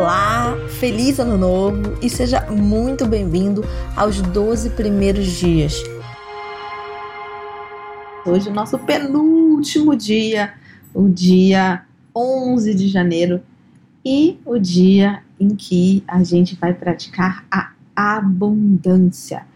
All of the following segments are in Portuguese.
Olá, feliz ano novo e seja muito bem-vindo aos 12 primeiros dias. Hoje é o nosso penúltimo dia, o dia 11 de janeiro e o dia em que a gente vai praticar a abundância.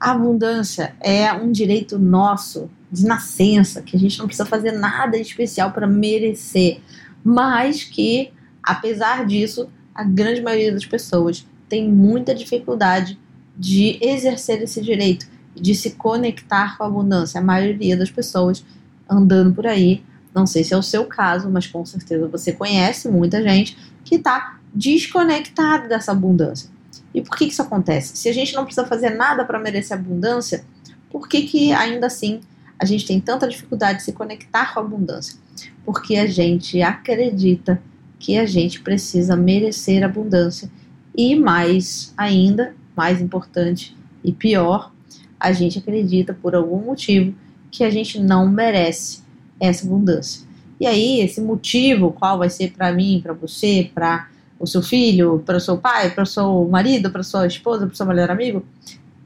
A abundância é um direito nosso de nascença, que a gente não precisa fazer nada especial para merecer, mas que Apesar disso, a grande maioria das pessoas tem muita dificuldade de exercer esse direito, de se conectar com a abundância. A maioria das pessoas andando por aí, não sei se é o seu caso, mas com certeza você conhece muita gente que está desconectado dessa abundância. E por que, que isso acontece? Se a gente não precisa fazer nada para merecer abundância, por que, que ainda assim a gente tem tanta dificuldade de se conectar com a abundância? Porque a gente acredita que a gente precisa merecer abundância. E mais ainda, mais importante e pior, a gente acredita por algum motivo que a gente não merece essa abundância. E aí, esse motivo, qual vai ser para mim, para você, para o seu filho, para o seu pai, para o seu marido, para sua esposa, para o seu melhor amigo,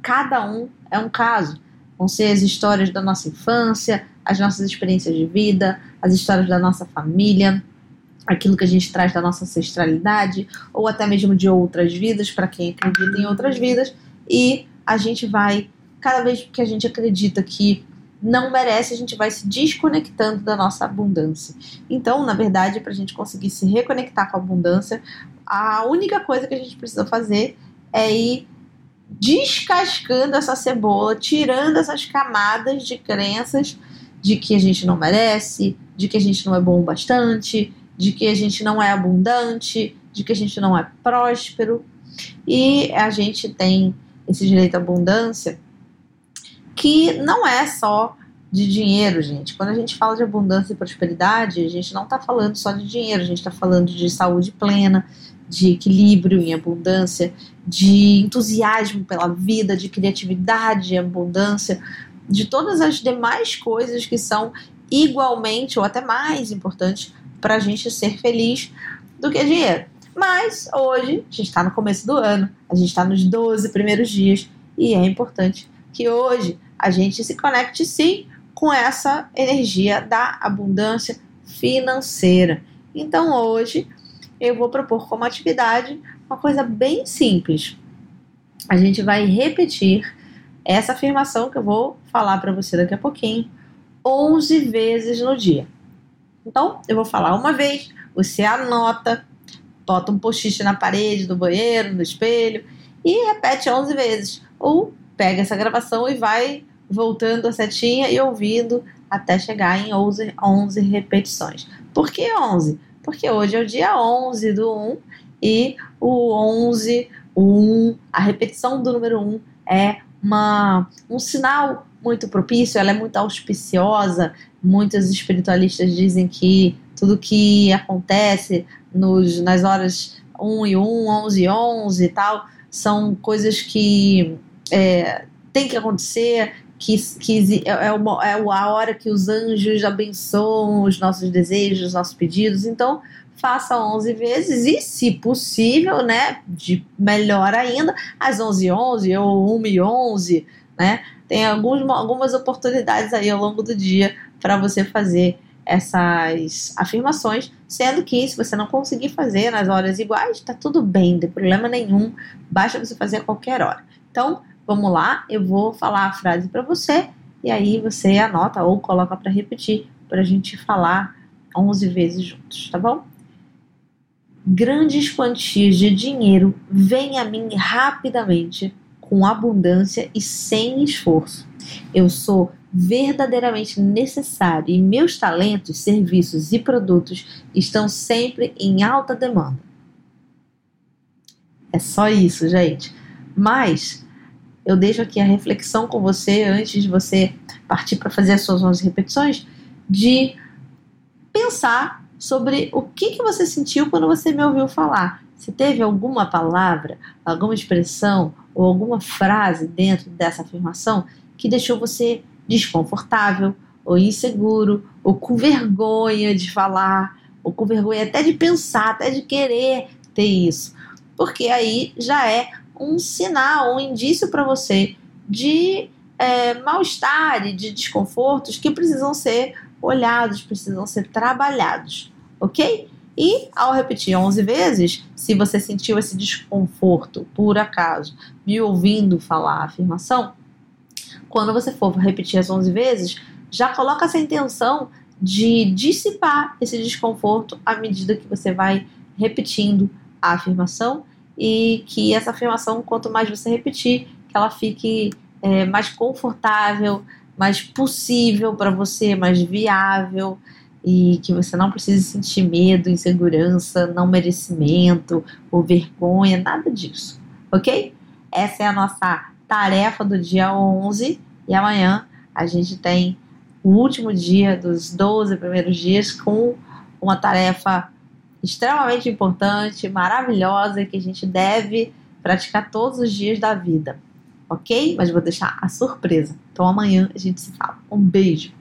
cada um é um caso. Vão ser as histórias da nossa infância, as nossas experiências de vida, as histórias da nossa família, aquilo que a gente traz da nossa ancestralidade, ou até mesmo de outras vidas, para quem acredita em outras vidas, e a gente vai, cada vez que a gente acredita que não merece, a gente vai se desconectando da nossa abundância. Então, na verdade, para a gente conseguir se reconectar com a abundância, a única coisa que a gente precisa fazer é ir descascando essa cebola, tirando essas camadas de crenças de que a gente não merece, de que a gente não é bom o bastante, de que a gente não é abundante, de que a gente não é próspero. E a gente tem esse direito à abundância que não é só de dinheiro, gente. Quando a gente fala de abundância e prosperidade, a gente não está falando só de dinheiro, a gente está falando de saúde plena, de equilíbrio em abundância, de entusiasmo pela vida, de criatividade em abundância, de todas as demais coisas que são igualmente ou até mais importantes para a gente ser feliz do que dinheiro. Mas hoje, a gente está no começo do ano, a gente está nos 12 primeiros dias e é importante que hoje a gente se conecte sim com essa energia da abundância financeira. Então hoje eu vou propor como atividade uma coisa bem simples. A gente vai repetir essa afirmação que eu vou falar para você daqui a pouquinho 11 vezes no dia. Então, eu vou falar uma vez, você anota, bota um post-it na parede do banheiro, no espelho e repete 11 vezes. Ou pega essa gravação e vai voltando a setinha e ouvindo até chegar em 11, 11 repetições. Por que 11? Porque hoje é o dia 11 do 1 e o 11, o 1, a repetição do número 1 é uma, um sinal muito propício, ela é muito auspiciosa. Muitos espiritualistas dizem que tudo que acontece nos, nas horas 1 e 1, 11 e 11 e tal, são coisas que é, tem que acontecer, que, que é, é, uma, é a hora que os anjos abençoam os nossos desejos, os nossos pedidos. Então, faça 11 vezes e, se possível, né, de melhor ainda, às 11 11 ou 1 e 11, né, tem alguns, algumas oportunidades aí ao longo do dia para você fazer essas afirmações, sendo que se você não conseguir fazer nas horas iguais, tá tudo bem, não tem problema nenhum, basta você fazer a qualquer hora. Então, vamos lá, eu vou falar a frase para você e aí você anota ou coloca para repetir para a gente falar 11 vezes juntos, tá bom? Grandes quantias de dinheiro vêm a mim rapidamente com abundância e sem esforço. Eu sou verdadeiramente necessário e meus talentos, serviços e produtos estão sempre em alta demanda. É só isso, gente. Mas eu deixo aqui a reflexão com você antes de você partir para fazer as suas 11 repetições, de pensar sobre o que, que você sentiu quando você me ouviu falar. Se teve alguma palavra, alguma expressão ou alguma frase dentro dessa afirmação que deixou você desconfortável ou inseguro ou com vergonha de falar ou com vergonha até de pensar, até de querer ter isso? Porque aí já é um sinal, um indício para você de é, mal-estar e de desconfortos que precisam ser olhados, precisam ser trabalhados, ok? E ao repetir 11 vezes, se você sentiu esse desconforto por acaso, me ouvindo falar a afirmação, quando você for repetir as 11 vezes, já coloca essa intenção de dissipar esse desconforto à medida que você vai repetindo a afirmação e que essa afirmação, quanto mais você repetir, que ela fique é, mais confortável, mais possível para você, mais viável e que você não precise sentir medo, insegurança, não merecimento ou vergonha, nada disso, ok? Essa é a nossa tarefa do dia 11 e amanhã a gente tem o último dia dos 12 primeiros dias com uma tarefa extremamente importante, maravilhosa que a gente deve praticar todos os dias da vida, ok? Mas vou deixar a surpresa. Então amanhã a gente se fala. Um beijo!